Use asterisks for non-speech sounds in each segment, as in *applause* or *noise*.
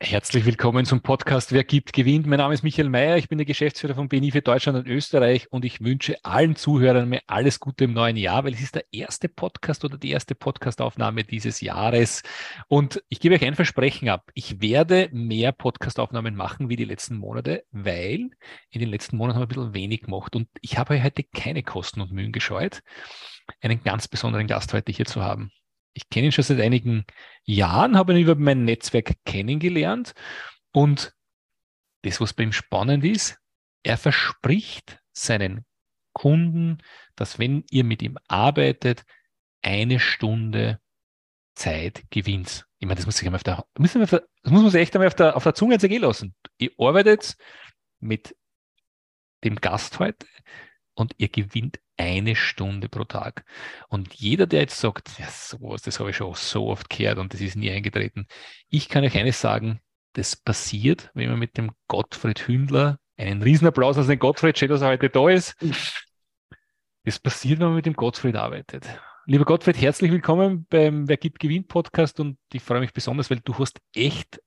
Herzlich willkommen zum Podcast Wer gibt, gewinnt. Mein Name ist Michael Mayer, ich bin der Geschäftsführer von BNI für Deutschland und Österreich und ich wünsche allen Zuhörern mir alles Gute im neuen Jahr, weil es ist der erste Podcast oder die erste Podcastaufnahme dieses Jahres. Und ich gebe euch ein Versprechen ab. Ich werde mehr Podcastaufnahmen machen wie die letzten Monate, weil in den letzten Monaten haben wir ein bisschen wenig gemacht und ich habe heute keine Kosten und Mühen gescheut, einen ganz besonderen Gast heute hier zu haben ich kenne ihn schon seit einigen Jahren, habe ihn über mein Netzwerk kennengelernt und das, was bei ihm spannend ist, er verspricht seinen Kunden, dass wenn ihr mit ihm arbeitet, eine Stunde Zeit gewinnt. Ich meine, das muss, ich auf der, das muss man sich echt einmal auf der, auf der Zunge zergehen lassen. Ihr arbeitet mit dem Gast heute und ihr gewinnt eine Stunde pro Tag. Und jeder, der jetzt sagt, ja, sowas, das habe ich schon so oft gehört und das ist nie eingetreten. Ich kann euch eines sagen, das passiert, wenn man mit dem Gottfried Hündler, einen Riesenapplaus an den Gottfried, schön, dass er heute da ist. Das passiert, wenn man mit dem Gottfried arbeitet. Lieber Gottfried, herzlich willkommen beim Wer gibt gewinnt Podcast und ich freue mich besonders, weil du hast echt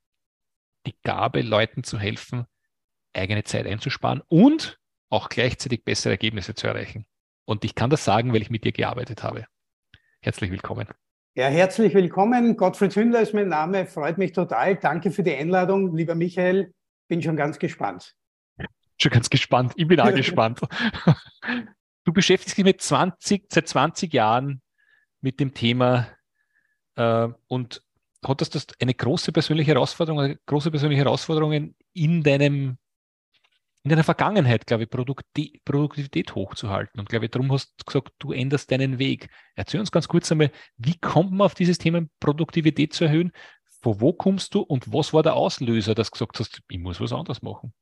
die Gabe, Leuten zu helfen, eigene Zeit einzusparen und auch gleichzeitig bessere Ergebnisse zu erreichen. Und ich kann das sagen, weil ich mit dir gearbeitet habe. Herzlich willkommen. Ja, herzlich willkommen. Gottfried Hündler ist mein Name. Freut mich total. Danke für die Einladung, lieber Michael. Bin schon ganz gespannt. Schon ganz gespannt. Ich bin auch gespannt. *laughs* Du beschäftigst dich mit 20, seit 20 Jahren mit dem Thema äh, und hattest du eine große persönliche Herausforderung, große persönliche Herausforderungen in deinem in deiner Vergangenheit, glaube ich, Produkti Produktivität hochzuhalten. Und glaube ich, darum hast du gesagt, du änderst deinen Weg. Erzähl uns ganz kurz einmal, wie kommt man auf dieses Thema Produktivität zu erhöhen? Von wo kommst du und was war der Auslöser, dass du gesagt hast, ich muss was anderes machen?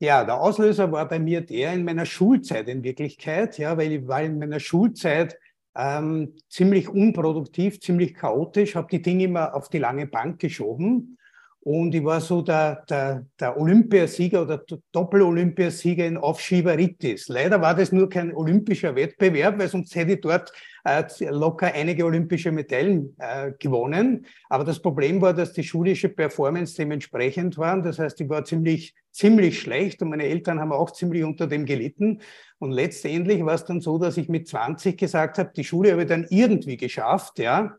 Ja, der Auslöser war bei mir der in meiner Schulzeit in Wirklichkeit, ja, weil ich war in meiner Schulzeit ähm, ziemlich unproduktiv, ziemlich chaotisch, habe die Dinge immer auf die lange Bank geschoben und ich war so der, der, der Olympiasieger oder Doppel-Olympiasieger in Aufschieberitis. Leider war das nur kein olympischer Wettbewerb, weil sonst hätte ich dort äh, locker einige olympische Medaillen äh, gewonnen. Aber das Problem war, dass die schulische Performance dementsprechend war. Das heißt, ich war ziemlich, ziemlich schlecht und meine Eltern haben auch ziemlich unter dem gelitten. Und letztendlich war es dann so, dass ich mit 20 gesagt habe, die Schule habe ich dann irgendwie geschafft, ja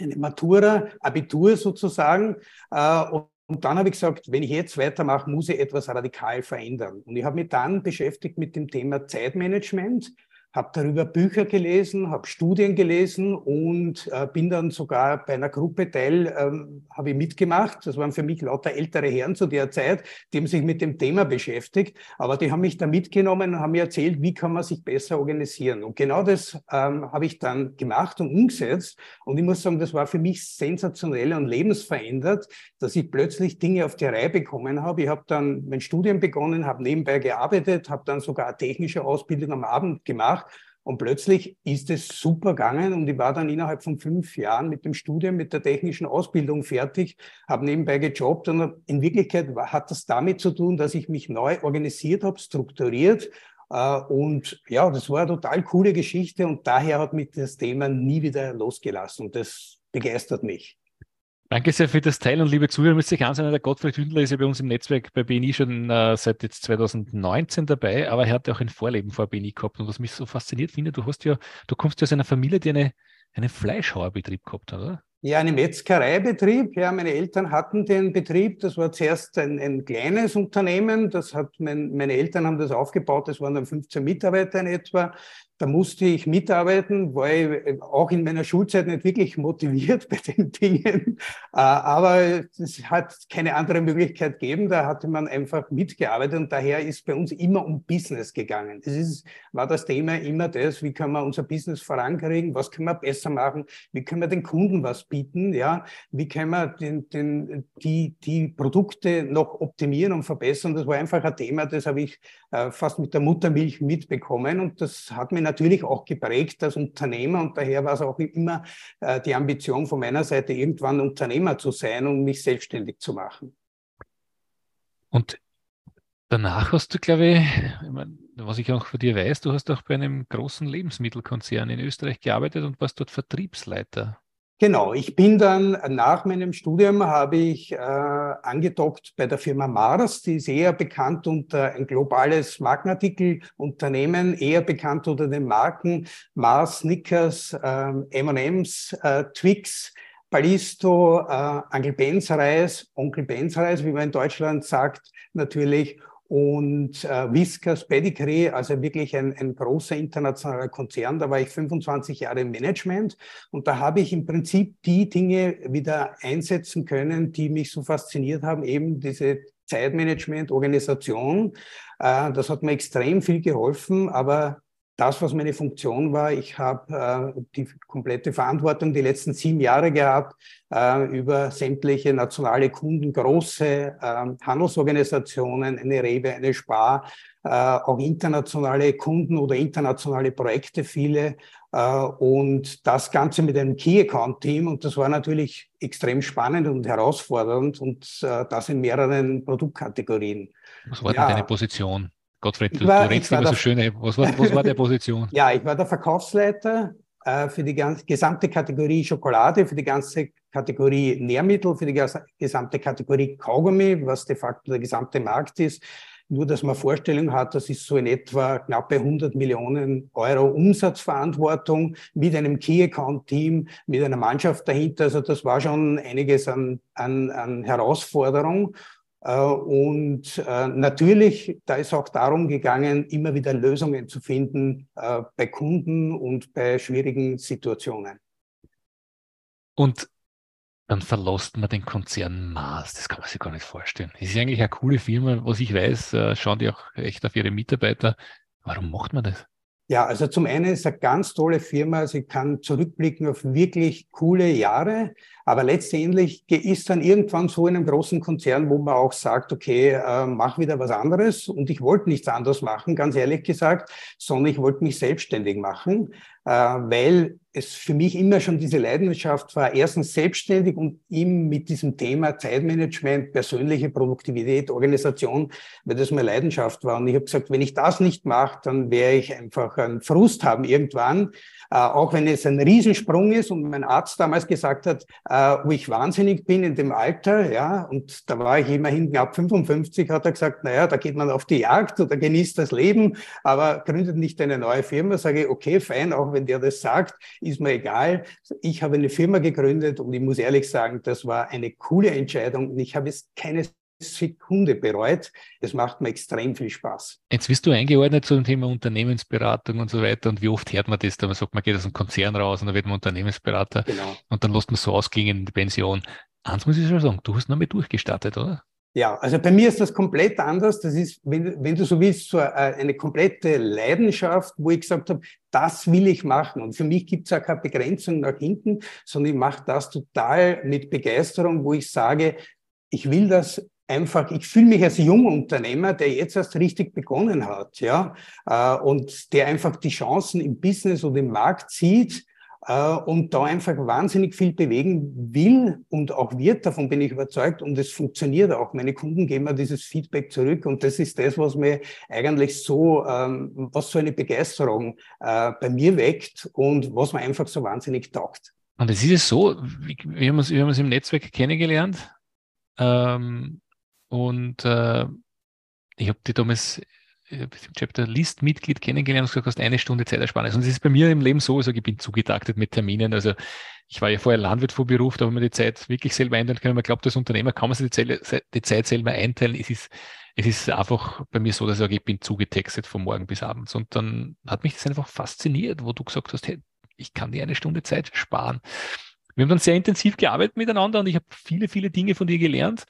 eine Matura, Abitur sozusagen. Äh, und dann habe ich gesagt, wenn ich jetzt weitermache, muss ich etwas radikal verändern. Und ich habe mich dann beschäftigt mit dem Thema Zeitmanagement habe darüber Bücher gelesen, habe Studien gelesen und äh, bin dann sogar bei einer Gruppe Teil, ähm, habe ich mitgemacht. Das waren für mich lauter ältere Herren zu der Zeit, die haben sich mit dem Thema beschäftigt, aber die haben mich da mitgenommen und haben mir erzählt, wie kann man sich besser organisieren. Und genau das ähm, habe ich dann gemacht und umgesetzt. Und ich muss sagen, das war für mich sensationell und lebensverändert, dass ich plötzlich Dinge auf die Reihe bekommen habe. Ich habe dann mein Studium begonnen, habe nebenbei gearbeitet, habe dann sogar eine technische Ausbildung am Abend gemacht und plötzlich ist es super gegangen und ich war dann innerhalb von fünf Jahren mit dem Studium, mit der technischen Ausbildung fertig, habe nebenbei gejobbt und in Wirklichkeit hat das damit zu tun, dass ich mich neu organisiert habe, strukturiert äh, und ja, das war eine total coole Geschichte und daher hat mich das Thema nie wieder losgelassen und das begeistert mich. Danke sehr für das Teil und liebe Zuhörer, müsst ihr ganz sein, der Gottfried Hündler ist ja bei uns im Netzwerk bei BNI schon äh, seit jetzt 2019 dabei, aber er hat ja auch ein Vorleben vor BNI gehabt und was mich so fasziniert finde, du hast ja, du kommst ja aus einer Familie, die eine, einen Fleischhauerbetrieb gehabt hat, oder? Ja, einen Metzgereibetrieb. Ja, meine Eltern hatten den Betrieb. Das war zuerst ein, ein kleines Unternehmen. Das hat mein, meine Eltern haben das aufgebaut. Das waren dann 15 Mitarbeiter in etwa. Da musste ich mitarbeiten, war ich äh, auch in meiner Schulzeit nicht wirklich motiviert *laughs* bei den Dingen. Äh, aber es hat keine andere Möglichkeit gegeben. Da hatte man einfach mitgearbeitet und daher ist bei uns immer um Business gegangen. Das ist, war das Thema immer das, wie können wir unser Business vorankriegen, was können wir besser machen, wie können wir den Kunden was bieten? Ja, wie können wir den, den, die, die Produkte noch optimieren und verbessern? Das war einfach ein Thema, das habe ich äh, fast mit der Muttermilch mitbekommen und das hat mich natürlich auch geprägt als Unternehmer und daher war es auch immer äh, die Ambition von meiner Seite, irgendwann Unternehmer zu sein und mich selbstständig zu machen. Und danach hast du, glaube ich, ich meine, was ich auch von dir weiß, du hast auch bei einem großen Lebensmittelkonzern in Österreich gearbeitet und warst dort Vertriebsleiter. Genau, ich bin dann nach meinem Studium habe ich äh, angedockt bei der Firma Mars, die ist eher bekannt unter ein globales Markenartikelunternehmen, eher bekannt unter den Marken Mars, Snickers, äh, M&M's, äh, Twix, Ballisto, äh, Onkel Benz Reis, Onkel Benz Reis, wie man in Deutschland sagt, natürlich und äh, Whiskas Pedigree, also wirklich ein, ein großer internationaler Konzern. Da war ich 25 Jahre im Management und da habe ich im Prinzip die Dinge wieder einsetzen können, die mich so fasziniert haben, eben diese Zeitmanagement, Organisation. Äh, das hat mir extrem viel geholfen, aber das, was meine Funktion war. Ich habe äh, die komplette Verantwortung die letzten sieben Jahre gehabt äh, über sämtliche nationale Kunden, große äh, Handelsorganisationen, eine Rewe, eine Spar, äh, auch internationale Kunden oder internationale Projekte, viele. Äh, und das Ganze mit einem Key Account Team. Und das war natürlich extrem spannend und herausfordernd und äh, das in mehreren Produktkategorien. Was war ja. denn deine Position? Gottfried, du, war, du redest immer so schön. Was war, was war der Position? *laughs* ja, ich war der Verkaufsleiter äh, für die ganze, gesamte Kategorie Schokolade, für die ganze Kategorie Nährmittel, für die gesamte Kategorie Kaugummi, was de facto der gesamte Markt ist. Nur, dass man Vorstellung hat, das ist so in etwa knappe 100 Millionen Euro Umsatzverantwortung mit einem Key Account Team, mit einer Mannschaft dahinter. Also das war schon einiges an, an, an Herausforderung. Äh, und äh, natürlich, da ist auch darum gegangen, immer wieder Lösungen zu finden äh, bei Kunden und bei schwierigen Situationen. Und dann verlässt man den Konzern Mars. Das kann man sich gar nicht vorstellen. Das ist eigentlich eine coole Firma, was ich weiß, schauen die auch echt auf ihre Mitarbeiter. Warum macht man das? Ja, also zum einen ist es eine ganz tolle Firma. Sie kann zurückblicken auf wirklich coole Jahre. Aber letztendlich ist dann irgendwann so in einem großen Konzern, wo man auch sagt, okay, äh, mach wieder was anderes. Und ich wollte nichts anderes machen, ganz ehrlich gesagt, sondern ich wollte mich selbstständig machen, äh, weil es für mich immer schon diese Leidenschaft war, erstens selbstständig und eben mit diesem Thema Zeitmanagement, persönliche Produktivität, Organisation, weil das meine Leidenschaft war. Und ich habe gesagt, wenn ich das nicht mache, dann werde ich einfach einen Frust haben irgendwann. Äh, auch wenn es ein Riesensprung ist und mein Arzt damals gesagt hat, äh, wo ich wahnsinnig bin in dem Alter, ja, und da war ich immerhin knapp 55, hat er gesagt, naja, da geht man auf die Jagd oder genießt das Leben, aber gründet nicht eine neue Firma. Sage ich, okay, fein, auch wenn der das sagt, ist mir egal. Ich habe eine Firma gegründet und ich muss ehrlich sagen, das war eine coole Entscheidung und ich habe es keine Sekunde bereut. Es macht mir extrem viel Spaß. Jetzt bist du eingeordnet zu dem Thema Unternehmensberatung und so weiter. Und wie oft hört man das? Da man sagt, man geht aus einem Konzern raus und dann wird man Unternehmensberater. Genau. Und dann lässt man so ausklingen in die Pension. Eins muss ich schon sagen, du hast noch mit durchgestartet, oder? Ja, also bei mir ist das komplett anders. Das ist, wenn, wenn du so willst, so eine komplette Leidenschaft, wo ich gesagt habe, das will ich machen. Und für mich gibt es auch keine Begrenzung nach hinten, sondern ich mache das total mit Begeisterung, wo ich sage, ich will das einfach, ich fühle mich als Jungunternehmer, der jetzt erst richtig begonnen hat, ja, äh, und der einfach die Chancen im Business und im Markt sieht äh, und da einfach wahnsinnig viel bewegen will und auch wird, davon bin ich überzeugt und es funktioniert auch. Meine Kunden geben mir dieses Feedback zurück und das ist das, was mir eigentlich so, ähm, was so eine Begeisterung äh, bei mir weckt und was mir einfach so wahnsinnig taugt. Und es ist es so, wie, wir haben uns, wir haben uns im Netzwerk kennengelernt. Ähm, und äh, ich habe die damals ich im Chapter List Mitglied kennengelernt und gesagt, du hast eine Stunde Zeitersparnis. Und das ist bei mir im Leben so, also ich bin zugetaktet mit Terminen. Also ich war ja vorher Landwirt vor Beruf, da habe ich mir die Zeit wirklich selber einteilen können. Man glaubt, als Unternehmer kann man sich die Zeit, die Zeit selber einteilen. Es ist, es ist einfach bei mir so, dass ich sage, ich bin zugetextet von morgen bis abends. Und dann hat mich das einfach fasziniert, wo du gesagt hast, hey, ich kann dir eine Stunde Zeit sparen. Wir haben dann sehr intensiv gearbeitet miteinander und ich habe viele, viele Dinge von dir gelernt.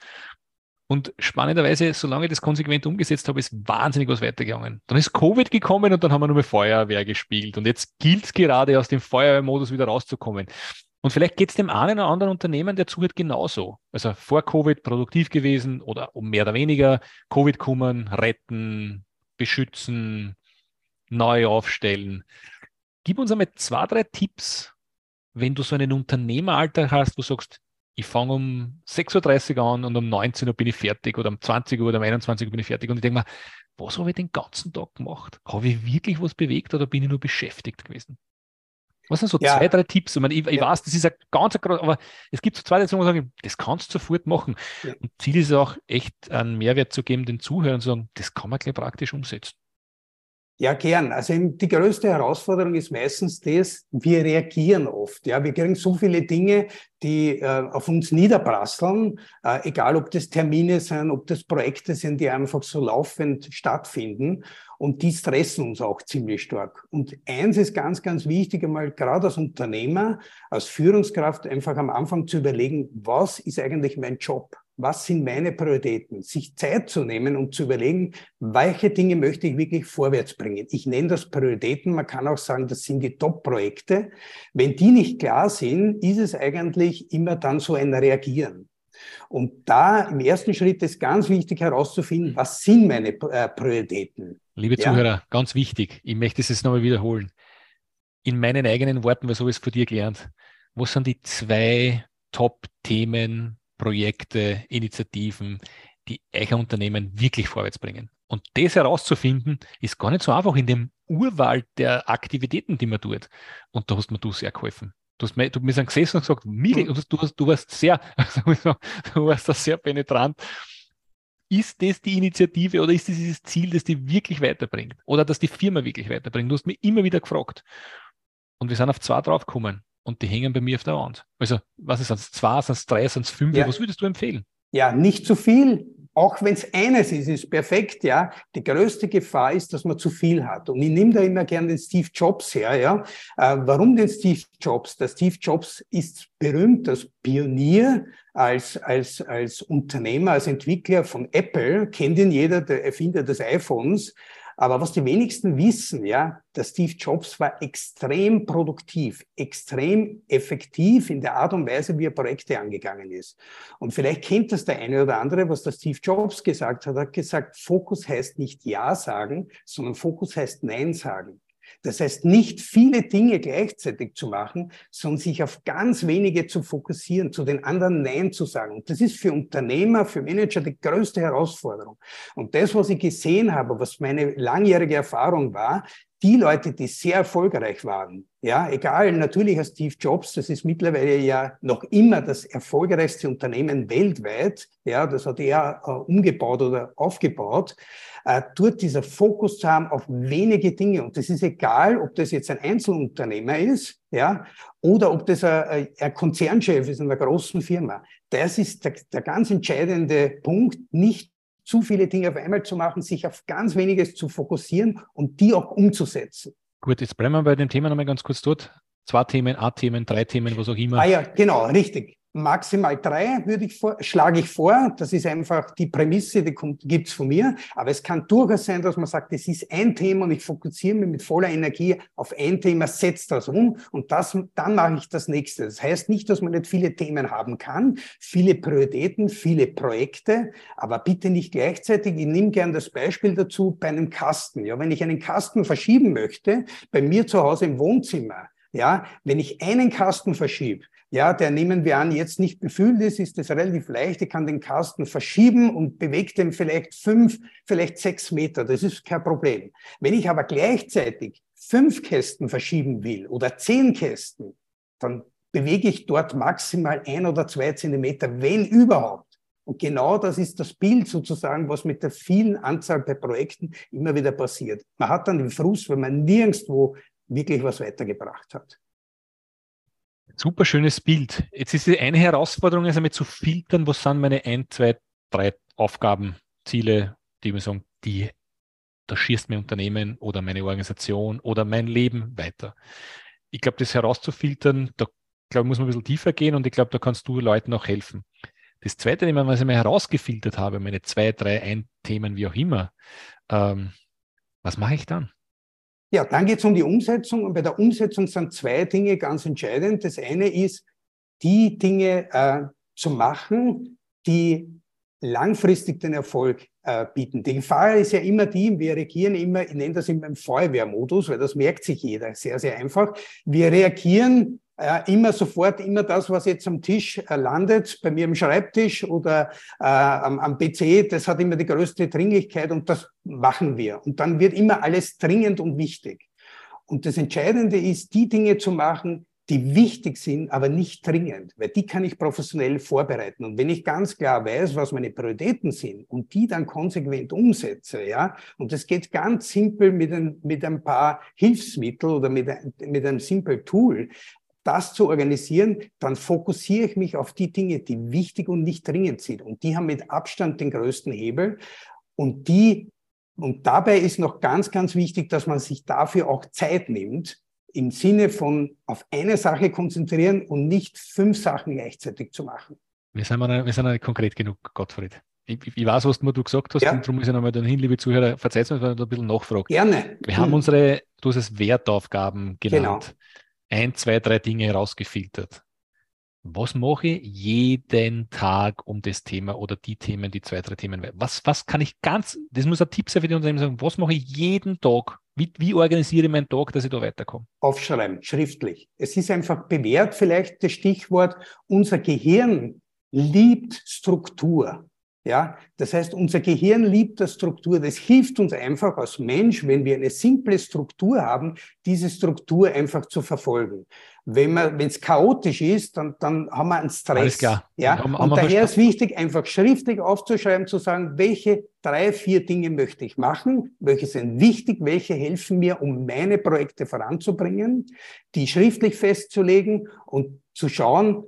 Und spannenderweise, solange ich das konsequent umgesetzt habe, ist wahnsinnig was weitergegangen. Dann ist Covid gekommen und dann haben wir nur mehr Feuerwehr gespielt. Und jetzt gilt es gerade, aus dem Feuerwehrmodus wieder rauszukommen. Und vielleicht geht es dem einen oder anderen Unternehmen, der zuhört, genauso. Also vor Covid produktiv gewesen oder mehr oder weniger Covid kommen, retten, beschützen, neu aufstellen. Gib uns einmal zwei, drei Tipps, wenn du so einen Unternehmeralltag hast, wo du sagst, ich fange um 6.30 Uhr an und um 19 Uhr bin ich fertig oder um 20 Uhr oder um 21 Uhr bin ich fertig. Und ich denke mir, was habe ich den ganzen Tag gemacht? Habe ich wirklich was bewegt oder bin ich nur beschäftigt gewesen? Was sind so ja. zwei, drei Tipps? Ich, meine, ich, ich weiß, das ist ein ganz, aber es gibt so zwei, drei wo ich sage, das kannst du sofort machen. Ja. Und Ziel ist auch echt einen Mehrwert zu geben, den Zuhörern zu sagen, das kann man gleich praktisch umsetzen. Ja, gern. Also die größte Herausforderung ist meistens das, wir reagieren oft. Ja, wir kriegen so viele Dinge, die äh, auf uns niederprasseln, äh, egal ob das Termine sind, ob das Projekte sind, die einfach so laufend stattfinden. Und die stressen uns auch ziemlich stark. Und eins ist ganz, ganz wichtig, einmal gerade als Unternehmer, als Führungskraft einfach am Anfang zu überlegen, was ist eigentlich mein Job? Was sind meine Prioritäten, sich Zeit zu nehmen und zu überlegen, welche Dinge möchte ich wirklich vorwärts bringen. Ich nenne das Prioritäten, man kann auch sagen, das sind die Top-Projekte. Wenn die nicht klar sind, ist es eigentlich immer dann so ein Reagieren. Und da im ersten Schritt ist ganz wichtig herauszufinden, was sind meine äh, Prioritäten. Liebe ja? Zuhörer, ganz wichtig, ich möchte es jetzt nochmal wiederholen. In meinen eigenen Worten, weil so es von dir gelernt. Was sind die zwei Top-Themen, Projekte, Initiativen, die euer Unternehmen wirklich vorwärts bringen. Und das herauszufinden, ist gar nicht so einfach in dem Urwald der Aktivitäten, die man tut. Und da hast mir du sehr geholfen. Du hast mir, du mir gesessen und gesagt, Miri, mhm. du, hast, du warst sehr, *laughs* du warst da sehr penetrant. Ist das die Initiative oder ist das dieses Ziel, das die wirklich weiterbringt? Oder das die Firma wirklich weiterbringt? Du hast mich immer wieder gefragt. Und wir sind auf zwei draufgekommen und die hängen bei mir auf der Wand. Also, was ist das? Zwei, sind es drei, sind es fünf? Ja. Was würdest du empfehlen? Ja, nicht zu viel. Auch wenn es eines ist, ist perfekt, ja. Die größte Gefahr ist, dass man zu viel hat. Und ich nehme da immer gerne den Steve Jobs her, ja. Äh, warum den Steve Jobs? Der Steve Jobs ist berühmt als Pionier, als, als, als Unternehmer, als Entwickler von Apple. Kennt ihn jeder, der Erfinder des iPhones. Aber was die wenigsten wissen, ja, der Steve Jobs war extrem produktiv, extrem effektiv in der Art und Weise, wie er Projekte angegangen ist. Und vielleicht kennt das der eine oder andere, was der Steve Jobs gesagt hat. Er hat gesagt, Fokus heißt nicht Ja sagen, sondern Fokus heißt Nein sagen. Das heißt, nicht viele Dinge gleichzeitig zu machen, sondern sich auf ganz wenige zu fokussieren, zu den anderen Nein zu sagen. Und das ist für Unternehmer, für Manager die größte Herausforderung. Und das, was ich gesehen habe, was meine langjährige Erfahrung war, die Leute, die sehr erfolgreich waren, ja, egal, natürlich als Steve Jobs, das ist mittlerweile ja noch immer das erfolgreichste Unternehmen weltweit, ja, das hat er äh, umgebaut oder aufgebaut, äh, dort dieser Fokus zu haben auf wenige Dinge. Und das ist egal, ob das jetzt ein Einzelunternehmer ist, ja, oder ob das ein, ein Konzernchef ist in einer großen Firma. Das ist der, der ganz entscheidende Punkt, nicht zu viele Dinge auf einmal zu machen, sich auf ganz weniges zu fokussieren und die auch umzusetzen. Gut, jetzt bleiben wir bei dem Thema nochmal ganz kurz dort. Zwei Themen, A-Themen, drei Themen, was auch immer. Ah ja, genau, richtig maximal drei würde ich vor, schlage ich vor. Das ist einfach die Prämisse, die gibt es von mir. Aber es kann durchaus sein, dass man sagt, es ist ein Thema und ich fokussiere mich mit voller Energie auf ein Thema, setze das um und das, dann mache ich das nächste. Das heißt nicht, dass man nicht viele Themen haben kann, viele Prioritäten, viele Projekte, aber bitte nicht gleichzeitig. Ich nehme gern das Beispiel dazu bei einem Kasten. Ja, wenn ich einen Kasten verschieben möchte, bei mir zu Hause im Wohnzimmer, ja, wenn ich einen Kasten verschiebe, ja, der nehmen wir an, jetzt nicht befüllt ist, ist es relativ leicht. Ich kann den Kasten verschieben und bewege den vielleicht fünf, vielleicht sechs Meter. Das ist kein Problem. Wenn ich aber gleichzeitig fünf Kästen verschieben will oder zehn Kästen, dann bewege ich dort maximal ein oder zwei Zentimeter, wenn überhaupt. Und genau das ist das Bild sozusagen, was mit der vielen Anzahl bei Projekten immer wieder passiert. Man hat dann den Frust, wenn man nirgendwo wirklich was weitergebracht hat. Super schönes Bild. Jetzt ist die eine Herausforderung, ist einmal zu filtern, was sind meine ein, zwei, drei Aufgaben, Ziele, die mir sagen, die, da schießt mein Unternehmen oder meine Organisation oder mein Leben weiter. Ich glaube, das herauszufiltern, da glaube muss man ein bisschen tiefer gehen und ich glaube, da kannst du Leuten auch helfen. Das zweite Thema, was ich mir herausgefiltert habe, meine zwei, drei, ein Themen, wie auch immer, ähm, was mache ich dann? Ja, dann geht es um die Umsetzung und bei der Umsetzung sind zwei Dinge ganz entscheidend. Das eine ist, die Dinge äh, zu machen, die langfristig den Erfolg äh, bieten. Die Gefahr ist ja immer die, wir reagieren immer, ich nenne das immer im Feuerwehrmodus, weil das merkt sich jeder sehr, sehr einfach. Wir reagieren äh, immer sofort, immer das, was jetzt am Tisch äh, landet, bei mir am Schreibtisch oder äh, am, am PC, das hat immer die größte Dringlichkeit und das machen wir. Und dann wird immer alles dringend und wichtig. Und das Entscheidende ist, die Dinge zu machen, die wichtig sind, aber nicht dringend, weil die kann ich professionell vorbereiten. Und wenn ich ganz klar weiß, was meine Prioritäten sind und die dann konsequent umsetze, ja, und das geht ganz simpel mit ein, mit ein paar Hilfsmitteln oder mit, mit einem simpel Tool, das zu organisieren, dann fokussiere ich mich auf die Dinge, die wichtig und nicht dringend sind. Und die haben mit Abstand den größten Hebel. Und die, und dabei ist noch ganz, ganz wichtig, dass man sich dafür auch Zeit nimmt, im Sinne von auf eine Sache konzentrieren und nicht fünf Sachen gleichzeitig zu machen. Wir sind, mal, wir sind nicht konkret genug, Gottfried. Ich, ich weiß, was du gesagt hast, ja. und darum muss ich nochmal dann hin, liebe Zuhörer, verzeiht mir, wenn ich da ein bisschen nachfrage. Gerne. Wir haben unsere, du hast es Wertaufgaben genannt. Genau. Ein, zwei, drei Dinge herausgefiltert. Was mache ich jeden Tag um das Thema oder die Themen, die zwei, drei Themen? Was, was kann ich ganz, das muss ein Tipp sein für die Unternehmen sagen, was mache ich jeden Tag wie, wie organisiere ich meinen Tag, dass ich da weiterkomme? Aufschreiben, schriftlich. Es ist einfach bewährt, vielleicht das Stichwort, unser Gehirn liebt Struktur. Ja, das heißt, unser Gehirn liebt das Struktur. Das hilft uns einfach als Mensch, wenn wir eine simple Struktur haben, diese Struktur einfach zu verfolgen. Wenn man, wenn es chaotisch ist, dann, dann haben wir einen Stress. Alles klar. Ja, haben, und haben daher ist wichtig, einfach schriftlich aufzuschreiben, zu sagen, welche drei, vier Dinge möchte ich machen, welche sind wichtig, welche helfen mir, um meine Projekte voranzubringen, die schriftlich festzulegen und zu schauen,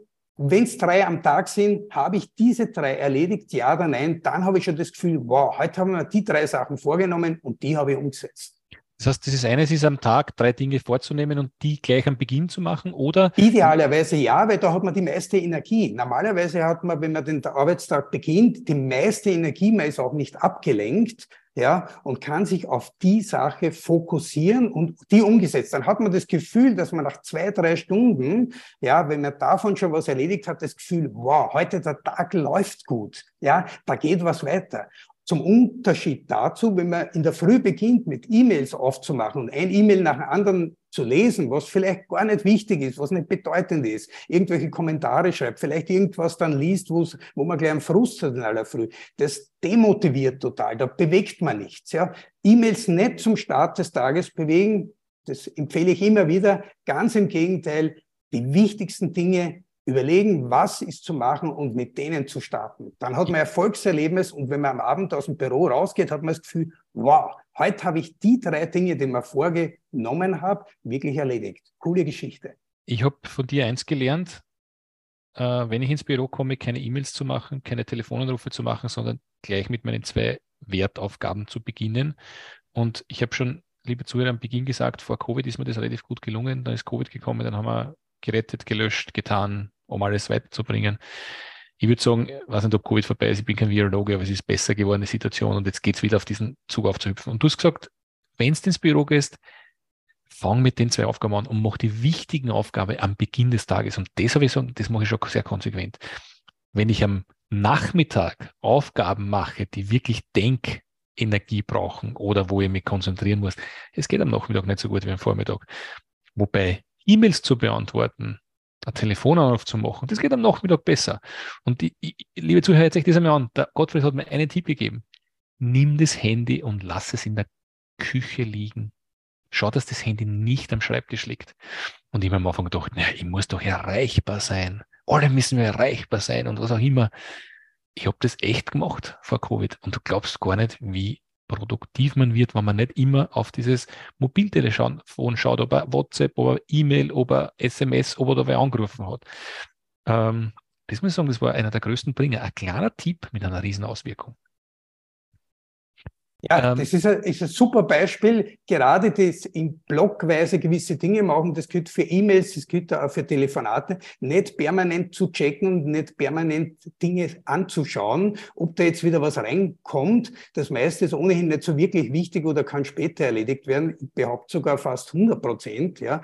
wenn es drei am Tag sind, habe ich diese drei erledigt, ja oder nein, dann habe ich schon das Gefühl, wow, heute haben wir die drei Sachen vorgenommen und die habe ich umgesetzt. Das heißt, das ist eines ist am Tag drei Dinge vorzunehmen und die gleich am Beginn zu machen, oder? Idealerweise ja, weil da hat man die meiste Energie. Normalerweise hat man, wenn man den Arbeitstag beginnt, die meiste Energie, man ist auch nicht abgelenkt ja, und kann sich auf die Sache fokussieren und die umgesetzt. Dann hat man das Gefühl, dass man nach zwei, drei Stunden, ja, wenn man davon schon was erledigt hat, das Gefühl, wow, heute der Tag läuft gut, ja, da geht was weiter. Zum Unterschied dazu, wenn man in der Früh beginnt, mit E-Mails aufzumachen und ein E-Mail nach dem anderen zu lesen, was vielleicht gar nicht wichtig ist, was nicht bedeutend ist, irgendwelche Kommentare schreibt, vielleicht irgendwas dann liest, wo man gleich am Frust hat in aller Früh. Das demotiviert total, da bewegt man nichts. Ja. E-Mails nicht zum Start des Tages bewegen, das empfehle ich immer wieder. Ganz im Gegenteil, die wichtigsten Dinge überlegen, was ist zu machen und mit denen zu starten. Dann hat man Erfolgserlebnis und wenn man am Abend aus dem Büro rausgeht, hat man das Gefühl, wow, heute habe ich die drei Dinge, die mir vorgenommen habe, wirklich erledigt. Coole Geschichte. Ich habe von dir eins gelernt, äh, wenn ich ins Büro komme, keine E-Mails zu machen, keine Telefonanrufe zu machen, sondern gleich mit meinen zwei Wertaufgaben zu beginnen. Und ich habe schon, liebe Zuhörer, am Beginn gesagt, vor Covid ist mir das relativ gut gelungen. Dann ist Covid gekommen, dann haben wir gerettet, gelöscht, getan, um alles weiterzubringen. Ich würde sagen, weiß nicht, ob Covid vorbei ist, ich bin kein Virologe, aber es ist besser geworden, die Situation und jetzt geht es wieder auf diesen Zug aufzuhüpfen. Und du hast gesagt, wenn du ins Büro gehst, fang mit den zwei Aufgaben an und mach die wichtigen Aufgaben am Beginn des Tages. Und das habe ich gesagt, das mache ich schon sehr konsequent. Wenn ich am Nachmittag Aufgaben mache, die wirklich Denkenergie brauchen oder wo ich mich konzentrieren muss, es geht am Nachmittag nicht so gut wie am Vormittag. Wobei E-Mails zu beantworten, ein Telefonanruf zu machen, das geht am Nachmittag besser. Und die, liebe Zuhörer, jetzt euch das einmal an. Der Gottfried hat mir einen Tipp gegeben. Nimm das Handy und lass es in der Küche liegen. Schau, dass das Handy nicht am Schreibtisch liegt. Und ich habe am Anfang gedacht, naja, ich muss doch erreichbar sein. Alle müssen wir erreichbar sein und was auch immer. Ich habe das echt gemacht vor Covid und du glaubst gar nicht, wie produktiv man wird, wenn man nicht immer auf dieses Mobiltelefon schaut, ob er WhatsApp, ob er E-Mail, ob er SMS, ob er da wer angerufen hat. Ähm, das muss ich sagen, das war einer der größten Bringer. Ein kleiner Tipp mit einer riesen Auswirkung. Ja, ähm, das ist ein, ist ein super Beispiel. Gerade das in Blockweise gewisse Dinge machen, das gilt für E-Mails, das gilt auch für Telefonate, nicht permanent zu checken und nicht permanent Dinge anzuschauen, ob da jetzt wieder was reinkommt. Das meiste ist ohnehin nicht so wirklich wichtig oder kann später erledigt werden. Ich behaupte sogar fast 100 Prozent, ja.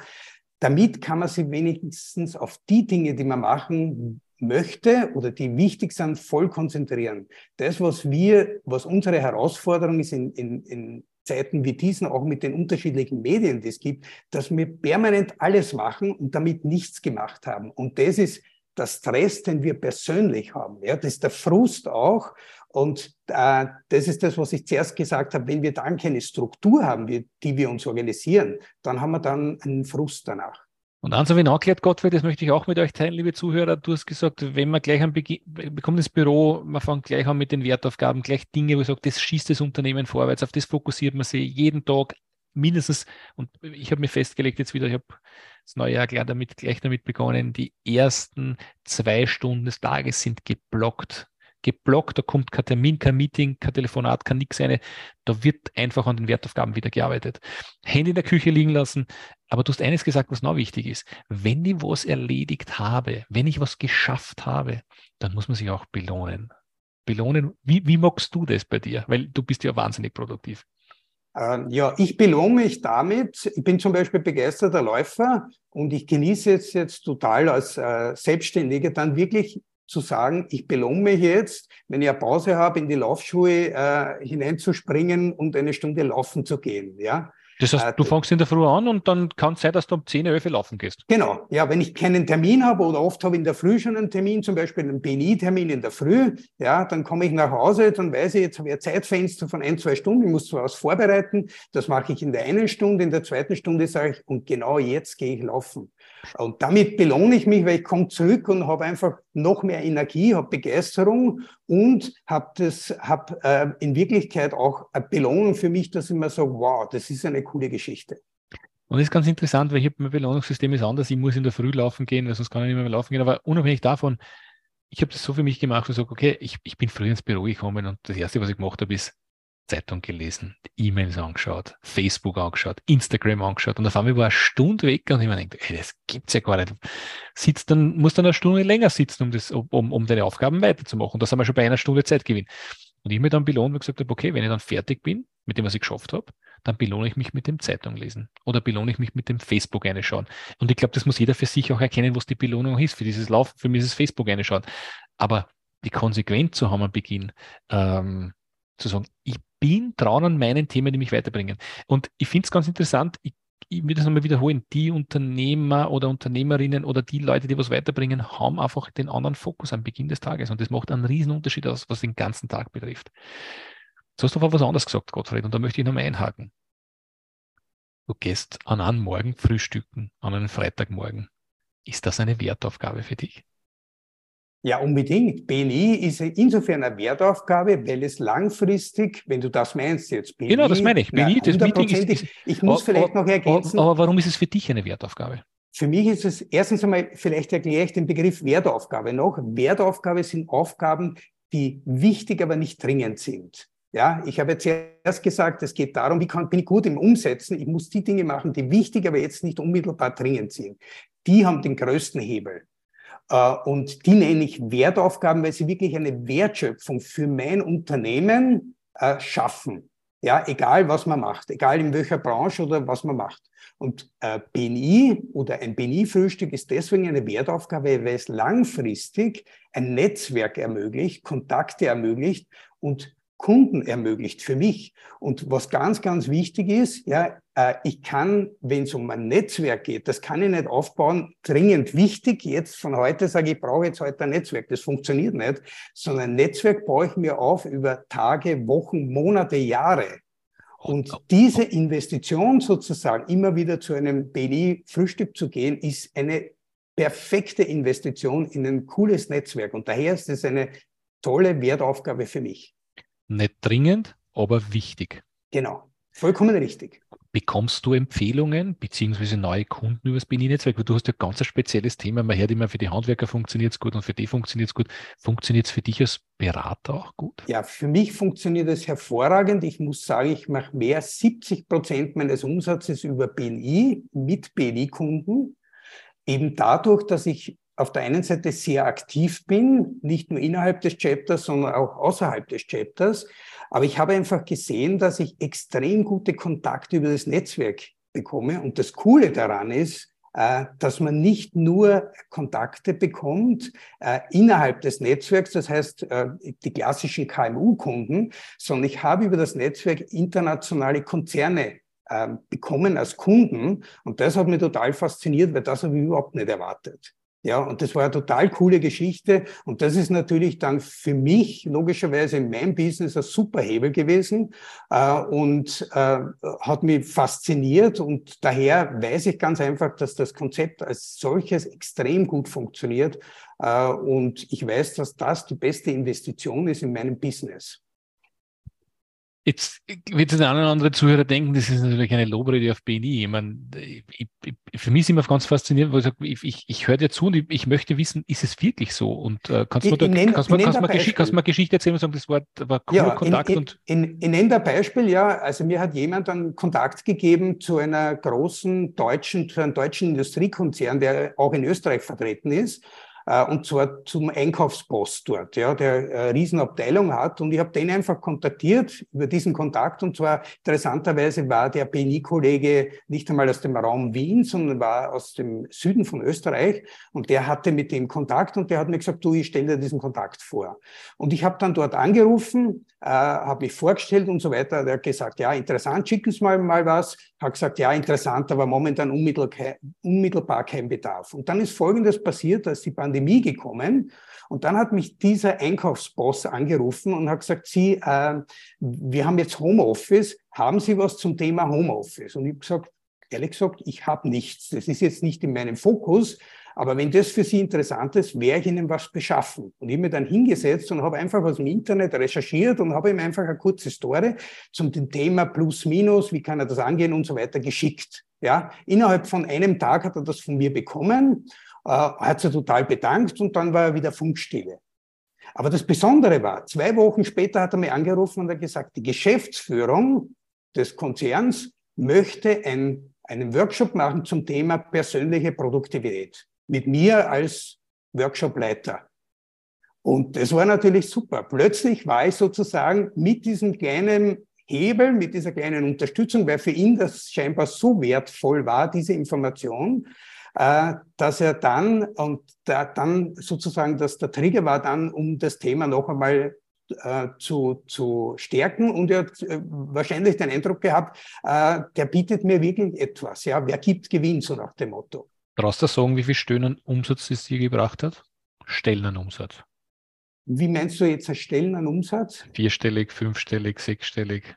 Damit kann man sich wenigstens auf die Dinge, die man machen möchte oder die wichtig sind, voll konzentrieren. Das, was wir, was unsere Herausforderung ist in, in, in Zeiten wie diesen, auch mit den unterschiedlichen Medien, die es gibt, dass wir permanent alles machen und damit nichts gemacht haben. Und das ist der Stress, den wir persönlich haben. Ja, das ist der Frust auch. Und äh, das ist das, was ich zuerst gesagt habe. Wenn wir dann keine Struktur haben, die wir uns organisieren, dann haben wir dann einen Frust danach. Und eins habe ich nachgeklärt, Gottfried, das möchte ich auch mit euch teilen, liebe Zuhörer. Du hast gesagt, wenn man gleich am Beginn, bekommt ins Büro, man fängt gleich an mit den Wertaufgaben, gleich Dinge, wo ich sage, das schießt das Unternehmen vorwärts, auf das fokussiert man sich jeden Tag mindestens, und ich habe mir festgelegt jetzt wieder, ich habe das neue Jahr gleich damit, gleich damit begonnen, die ersten zwei Stunden des Tages sind geblockt geblockt, da kommt kein Termin, kein Meeting, kein Telefonat, kein nix eine. Da wird einfach an den Wertaufgaben wieder gearbeitet. Handy in der Küche liegen lassen. Aber du hast eines gesagt, was noch wichtig ist. Wenn ich was erledigt habe, wenn ich was geschafft habe, dann muss man sich auch belohnen. Belohnen, wie, wie magst du das bei dir? Weil du bist ja wahnsinnig produktiv. Ähm, ja, ich belohne mich damit. Ich bin zum Beispiel begeisterter Läufer und ich genieße es jetzt total als äh, Selbstständiger dann wirklich zu sagen, ich belohne mich jetzt, wenn ich eine Pause habe, in die Laufschuhe äh, hineinzuspringen und eine Stunde laufen zu gehen. Ja? Das heißt, du fängst in der Früh an und dann kann es sein, dass du um 10, 11 laufen gehst. Genau, ja, wenn ich keinen Termin habe oder oft habe ich in der Früh schon einen Termin, zum Beispiel einen BNI-Termin in der Früh, ja, dann komme ich nach Hause, dann weiß ich, jetzt habe ich ein Zeitfenster von ein, zwei Stunden, ich muss zwar was vorbereiten, das mache ich in der einen Stunde, in der zweiten Stunde sage ich, und genau jetzt gehe ich laufen. Und damit belohne ich mich, weil ich komme zurück und habe einfach noch mehr Energie, habe Begeisterung und habe das, habe äh, in Wirklichkeit auch eine Belohnung für mich, dass ich mir sage, wow, das ist eine coole Geschichte. Und das ist ganz interessant, weil ich habe mein Belohnungssystem ist anders. Ich muss in der Früh laufen gehen, weil sonst kann ich nicht mehr laufen gehen. Aber unabhängig davon, ich habe das so für mich gemacht, ich sage, okay, ich, ich bin früh ins Büro gekommen und das Erste, was ich gemacht habe, ist Zeitung gelesen, E-Mails angeschaut, Facebook angeschaut, Instagram angeschaut und auf einmal war eine Stunde weg und ich mir denke, ey, das gibt's ja gar nicht. Sitzt dann, muss dann eine Stunde länger sitzen, um das, um, um deine Aufgaben weiterzumachen. Das haben wir schon bei einer Stunde Zeitgewinn. Und ich mir dann belohnt und gesagt habe, okay, wenn ich dann fertig bin mit dem, was ich geschafft habe, dann belohne ich mich mit dem Zeitung lesen oder belohne ich mich mit dem Facebook einschauen. Und ich glaube, das muss jeder für sich auch erkennen, was die Belohnung ist. Für dieses Lauf, für mich ist es Facebook einschauen. Aber die Konsequenz zu haben am Beginn, ähm, zu sagen, ich bin dran an meinen Themen, die mich weiterbringen. Und ich finde es ganz interessant, ich, ich will das nochmal wiederholen, die Unternehmer oder Unternehmerinnen oder die Leute, die was weiterbringen, haben einfach den anderen Fokus am Beginn des Tages. Und das macht einen riesen Unterschied aus, was den ganzen Tag betrifft. So hast du aber was anderes gesagt, Gottfried, und da möchte ich nochmal einhaken. Du gehst an einem Morgen frühstücken, an einem Freitagmorgen. Ist das eine Wertaufgabe für dich? Ja, unbedingt. BNI ist insofern eine Wertaufgabe, weil es langfristig, wenn du das meinst jetzt, BNI, genau, das meine ich. BNI, das Meeting ist, ist, ich muss vielleicht noch ergänzen. Aber warum ist es für dich eine Wertaufgabe? Für mich ist es erstens einmal, vielleicht erkläre ich den Begriff Wertaufgabe noch. Wertaufgabe sind Aufgaben, die wichtig, aber nicht dringend sind. Ja, ich habe jetzt erst gesagt, es geht darum, wie kann, bin ich gut im Umsetzen. Ich muss die Dinge machen, die wichtig, aber jetzt nicht unmittelbar dringend sind. Die haben den größten Hebel. Äh, und die nenne ich Wertaufgaben, weil sie wirklich eine Wertschöpfung für mein Unternehmen äh, schaffen. Ja, egal was man macht, egal in welcher Branche oder was man macht. Und äh, BNI oder ein BNI-Frühstück ist deswegen eine Wertaufgabe, weil es langfristig ein Netzwerk ermöglicht, Kontakte ermöglicht und Kunden ermöglicht für mich. Und was ganz, ganz wichtig ist, ja, äh, ich kann, wenn es um ein Netzwerk geht, das kann ich nicht aufbauen, dringend wichtig. Jetzt von heute sage ich, ich brauche jetzt heute ein Netzwerk. Das funktioniert nicht, sondern ein Netzwerk baue ich mir auf über Tage, Wochen, Monate, Jahre. Und diese Investition sozusagen, immer wieder zu einem BNI-Frühstück zu gehen, ist eine perfekte Investition in ein cooles Netzwerk. Und daher ist es eine tolle Wertaufgabe für mich. Nicht dringend, aber wichtig. Genau, vollkommen richtig. Bekommst du Empfehlungen beziehungsweise neue Kunden übers BNI-Netzwerk? Weil du hast ja ganz ein spezielles Thema. Man hört immer, für die Handwerker funktioniert es gut und für die funktioniert es gut. Funktioniert es für dich als Berater auch gut? Ja, für mich funktioniert es hervorragend. Ich muss sagen, ich mache mehr als 70 Prozent meines Umsatzes über BNI mit BNI-Kunden. Eben dadurch, dass ich auf der einen Seite sehr aktiv bin, nicht nur innerhalb des Chapters, sondern auch außerhalb des Chapters. Aber ich habe einfach gesehen, dass ich extrem gute Kontakte über das Netzwerk bekomme. Und das Coole daran ist, äh, dass man nicht nur Kontakte bekommt äh, innerhalb des Netzwerks, das heißt äh, die klassischen KMU-Kunden, sondern ich habe über das Netzwerk internationale Konzerne bekommen als Kunden. Und das hat mich total fasziniert, weil das habe ich überhaupt nicht erwartet. Ja, und das war eine total coole Geschichte. Und das ist natürlich dann für mich logischerweise in meinem Business ein super Hebel gewesen äh, und äh, hat mich fasziniert. Und daher weiß ich ganz einfach, dass das Konzept als solches extrem gut funktioniert. Äh, und ich weiß, dass das die beste Investition ist in meinem Business. Jetzt wird der eine oder andere Zuhörer denken, das ist natürlich eine Lobrede auf BNI. Ich meine, ich, ich, für mich ist immer ganz faszinierend, weil ich, sage, ich, ich höre dir zu und ich, möchte wissen, ist es wirklich so? Und äh, kannst, du da, nenn, kannst, kannst, kannst, Geschichte, kannst Geschichte erzählen und sagen, das war, war cooler ja, Kontakt? In, und in, in, in Beispiel, ja, also mir hat jemand einen Kontakt gegeben zu einer großen deutschen, zu einem deutschen Industriekonzern, der auch in Österreich vertreten ist und zwar zum Einkaufsboss dort, ja, der eine Riesenabteilung hat. Und ich habe den einfach kontaktiert über diesen Kontakt. Und zwar interessanterweise war der BNI-Kollege nicht einmal aus dem Raum Wien, sondern war aus dem Süden von Österreich. Und der hatte mit dem Kontakt und der hat mir gesagt, du, ich stelle dir diesen Kontakt vor. Und ich habe dann dort angerufen, äh, habe mich vorgestellt und so weiter. Der hat gesagt, ja, interessant, schicken Sie mal, mal was. Hat gesagt, ja, interessant, aber momentan unmittelbar, kein Bedarf. Und dann ist Folgendes passiert, dass die Pandemie gekommen und dann hat mich dieser Einkaufsboss angerufen und hat gesagt, Sie, äh, wir haben jetzt Homeoffice, haben Sie was zum Thema Homeoffice? Und ich habe gesagt, ehrlich gesagt, ich habe nichts. Das ist jetzt nicht in meinem Fokus, aber wenn das für Sie interessant ist, werde ich Ihnen was beschaffen. Und ich habe mir dann hingesetzt und habe einfach aus dem Internet recherchiert und habe ihm einfach eine kurze Story zum Thema Plus, Minus, wie kann er das angehen und so weiter geschickt. Ja, innerhalb von einem Tag hat er das von mir bekommen, äh, hat sich total bedankt und dann war er wieder Funkstille. Aber das Besondere war, zwei Wochen später hat er mir angerufen und hat gesagt, die Geschäftsführung des Konzerns möchte ein, einen Workshop machen zum Thema persönliche Produktivität mit mir als Workshopleiter. Und das war natürlich super. Plötzlich war ich sozusagen mit diesem kleinen Hebel, mit dieser kleinen Unterstützung, weil für ihn das scheinbar so wertvoll war, diese Information, äh, dass er dann, und da, dann sozusagen, dass der Trigger war dann, um das Thema noch einmal äh, zu, zu stärken und er hat äh, wahrscheinlich den Eindruck gehabt, der bietet mir wirklich etwas. Ja, wer gibt, gewinnt, so nach dem Motto. Brauchst du sagen, wie viel Stöhnen Umsatz es dir gebracht hat? Stellen Umsatz. Wie meinst du jetzt Stellen an Umsatz? Vierstellig, fünfstellig, sechsstellig.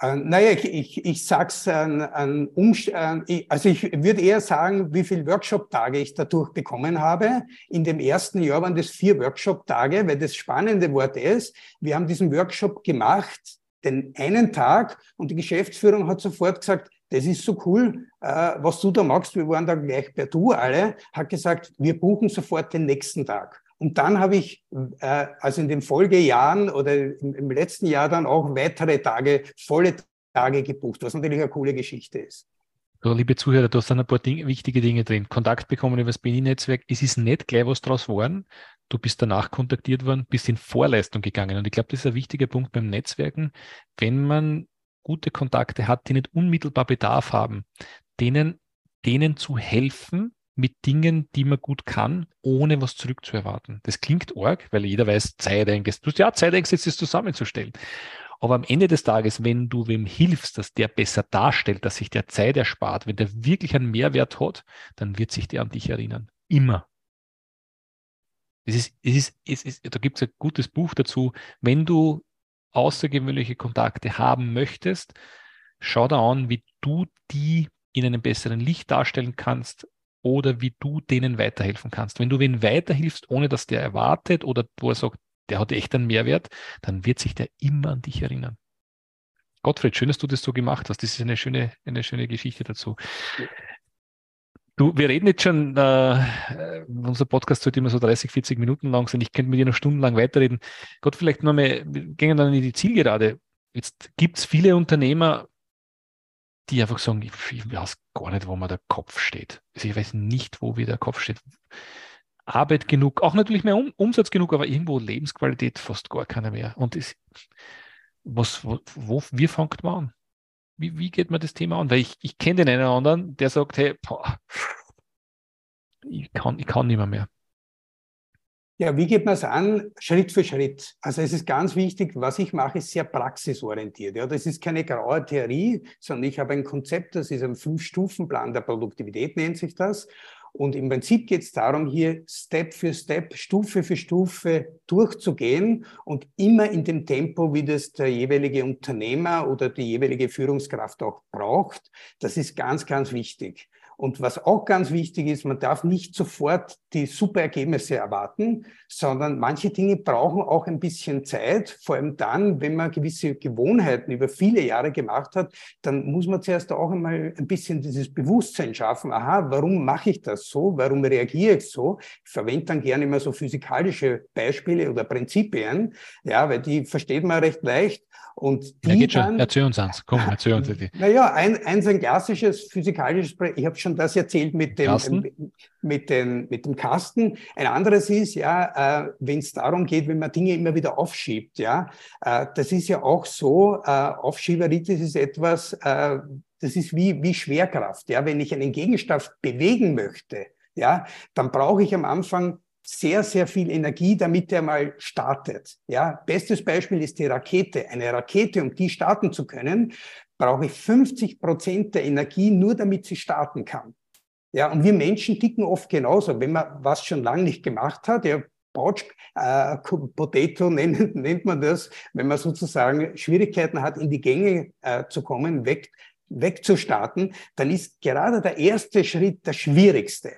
Äh, naja, ich, ich, ich sag's an, an Umstand, also ich würde eher sagen, wie viele Workshop-Tage ich dadurch bekommen habe. In dem ersten Jahr waren das vier Workshop-Tage, weil das spannende Wort ist, wir haben diesen Workshop gemacht, den einen Tag, und die Geschäftsführung hat sofort gesagt, das ist so cool, äh, was du da machst. Wir waren da gleich per Du alle, hat gesagt, wir buchen sofort den nächsten Tag. Und dann habe ich, äh, also in den Folgejahren oder im, im letzten Jahr dann auch weitere Tage, volle Tage gebucht, was natürlich eine coole Geschichte ist. So, liebe Zuhörer, da sind ein paar Ding, wichtige Dinge drin. Kontakt bekommen über das BNI-Netzwerk. Es ist nicht gleich was draus geworden. Du bist danach kontaktiert worden, bist in Vorleistung gegangen. Und ich glaube, das ist ein wichtiger Punkt beim Netzwerken. Wenn man gute Kontakte hat, die nicht unmittelbar Bedarf haben, denen, denen zu helfen mit Dingen, die man gut kann, ohne was zurückzuerwarten. Das klingt arg, weil jeder weiß, Zeit eingesetzt. Du ja Zeit eingesetzt, es zusammenzustellen. Aber am Ende des Tages, wenn du wem hilfst, dass der besser darstellt, dass sich der Zeit erspart, wenn der wirklich einen Mehrwert hat, dann wird sich der an dich erinnern. Immer. Es ist, es ist, es ist, da gibt es ein gutes Buch dazu. Wenn du außergewöhnliche Kontakte haben möchtest, schau da an, wie du die in einem besseren Licht darstellen kannst oder wie du denen weiterhelfen kannst. Wenn du wen weiterhilfst, ohne dass der erwartet oder wo er sagt, der hat echt einen Mehrwert, dann wird sich der immer an dich erinnern. Gottfried, schön, dass du das so gemacht hast. Das ist eine schöne, eine schöne Geschichte dazu. Du, wir reden jetzt schon, äh, unser Podcast sollte immer so 30, 40 Minuten lang sein. Ich könnte mit dir noch stundenlang weiterreden. Gott, vielleicht nochmal, wir gehen dann in die Zielgerade. Jetzt gibt es viele Unternehmer, die einfach sagen, ich, ich weiß gar nicht, wo mir der Kopf steht. Also ich weiß nicht, wo wie der Kopf steht. Arbeit genug, auch natürlich mehr um, Umsatz genug, aber irgendwo Lebensqualität fast gar keine mehr. Und es, was, wo, wo, wie fängt man an? Wie, wie geht man das Thema an? Weil ich, ich kenne den einen oder anderen, der sagt, hey, boah, ich, kann, ich kann nicht mehr, mehr. Ja, wie geht man es an? Schritt für Schritt. Also es ist ganz wichtig, was ich mache, ist sehr praxisorientiert. Ja, das ist keine graue Theorie, sondern ich habe ein Konzept, das ist ein Fünf-Stufen-Plan der Produktivität, nennt sich das. Und im Prinzip geht es darum, hier Step für Step, Stufe für Stufe durchzugehen und immer in dem Tempo, wie das der jeweilige Unternehmer oder die jeweilige Führungskraft auch braucht. Das ist ganz, ganz wichtig. Und was auch ganz wichtig ist, man darf nicht sofort die super Ergebnisse erwarten, sondern manche Dinge brauchen auch ein bisschen Zeit. Vor allem dann, wenn man gewisse Gewohnheiten über viele Jahre gemacht hat, dann muss man zuerst auch einmal ein bisschen dieses Bewusstsein schaffen. Aha, warum mache ich das so? Warum reagiere ich so? Ich verwende dann gerne immer so physikalische Beispiele oder Prinzipien, ja, weil die versteht man recht leicht. Und die ja, geht schon. erzähl uns eins. Komm, erzähl uns die. *laughs* Naja, ein, eins ein klassisches physikalisches, ich habe schon das erzählt mit dem, mit, den, mit dem Kasten. Ein anderes ist, ja, äh, wenn es darum geht, wenn man Dinge immer wieder aufschiebt, ja, äh, das ist ja auch so, äh, Aufschieberitis ist etwas, äh, das ist wie, wie Schwerkraft, ja, wenn ich einen Gegenstand bewegen möchte, ja, dann brauche ich am Anfang sehr, sehr viel Energie, damit er mal startet. Ja, bestes Beispiel ist die Rakete. Eine Rakete, um die starten zu können, brauche ich 50 Prozent der Energie nur, damit sie starten kann. Ja, und wir Menschen ticken oft genauso. Wenn man was schon lange nicht gemacht hat, ja, Pouch äh, Potato *laughs* nennt, nennt man das, wenn man sozusagen Schwierigkeiten hat, in die Gänge äh, zu kommen, weg, wegzustarten, dann ist gerade der erste Schritt der schwierigste.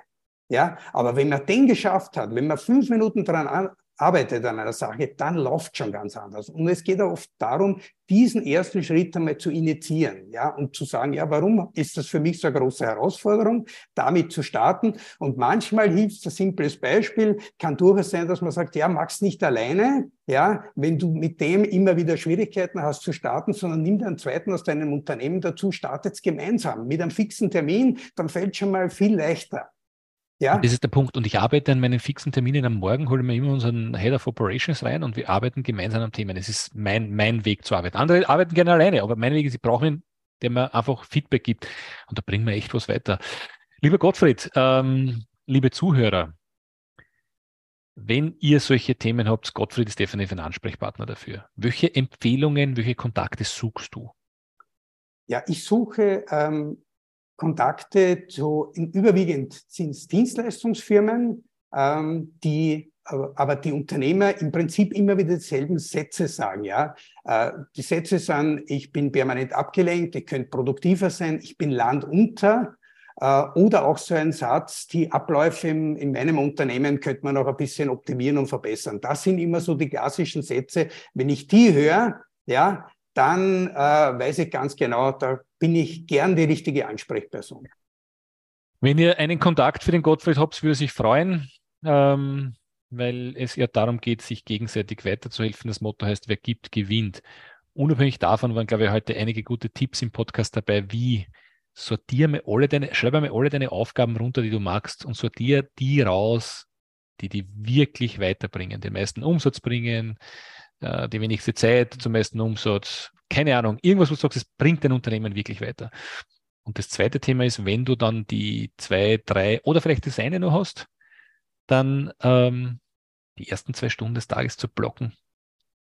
Ja, aber wenn man den geschafft hat, wenn man fünf Minuten daran arbeitet an einer Sache, dann läuft schon ganz anders. Und es geht auch oft darum, diesen ersten Schritt einmal zu initiieren, ja, und zu sagen, ja, warum ist das für mich so eine große Herausforderung, damit zu starten? Und manchmal hilft ein simples Beispiel, kann durchaus sein, dass man sagt, ja, mach's nicht alleine, ja, wenn du mit dem immer wieder Schwierigkeiten hast zu starten, sondern nimm einen zweiten aus deinem Unternehmen dazu, startet's gemeinsam mit einem fixen Termin, dann fällt schon mal viel leichter. Ja. Und das ist der Punkt. Und ich arbeite an meinen fixen Terminen am Morgen, hole mir immer unseren Head of Operations rein und wir arbeiten gemeinsam am Thema. Das ist mein, mein Weg zu arbeiten. Andere arbeiten gerne alleine, aber mein Weg ist, ich brauche einen, der mir einfach Feedback gibt. Und da bringen wir echt was weiter. Lieber Gottfried, ähm, liebe Zuhörer, wenn ihr solche Themen habt, Gottfried ist definitiv ein Ansprechpartner dafür. Welche Empfehlungen, welche Kontakte suchst du? Ja, ich suche ähm, Kontakte zu, überwiegend sind Dienstleistungsfirmen, ähm, die aber die Unternehmer im Prinzip immer wieder dieselben Sätze sagen. Ja, äh, die Sätze sind: Ich bin permanent abgelenkt, ich könnte produktiver sein, ich bin landunter. Äh, oder auch so ein Satz: Die Abläufe in meinem Unternehmen könnte man noch ein bisschen optimieren und verbessern. Das sind immer so die klassischen Sätze. Wenn ich die höre, ja, dann äh, weiß ich ganz genau, da bin ich gern die richtige Ansprechperson. Wenn ihr einen Kontakt für den Gottfried habt, würde sich freuen, ähm, weil es ja darum geht, sich gegenseitig weiterzuhelfen. Das Motto heißt, wer gibt, gewinnt. Unabhängig davon waren, glaube ich, heute einige gute Tipps im Podcast dabei, wie sortiere mir alle deine, schreibe mir alle deine Aufgaben runter, die du magst und sortiere die raus, die die wirklich weiterbringen, den meisten Umsatz bringen, äh, die wenigste Zeit zum meisten Umsatz, keine Ahnung, irgendwas, wo du sagst, es bringt dein Unternehmen wirklich weiter. Und das zweite Thema ist, wenn du dann die zwei, drei oder vielleicht das eine noch hast, dann ähm, die ersten zwei Stunden des Tages zu blocken,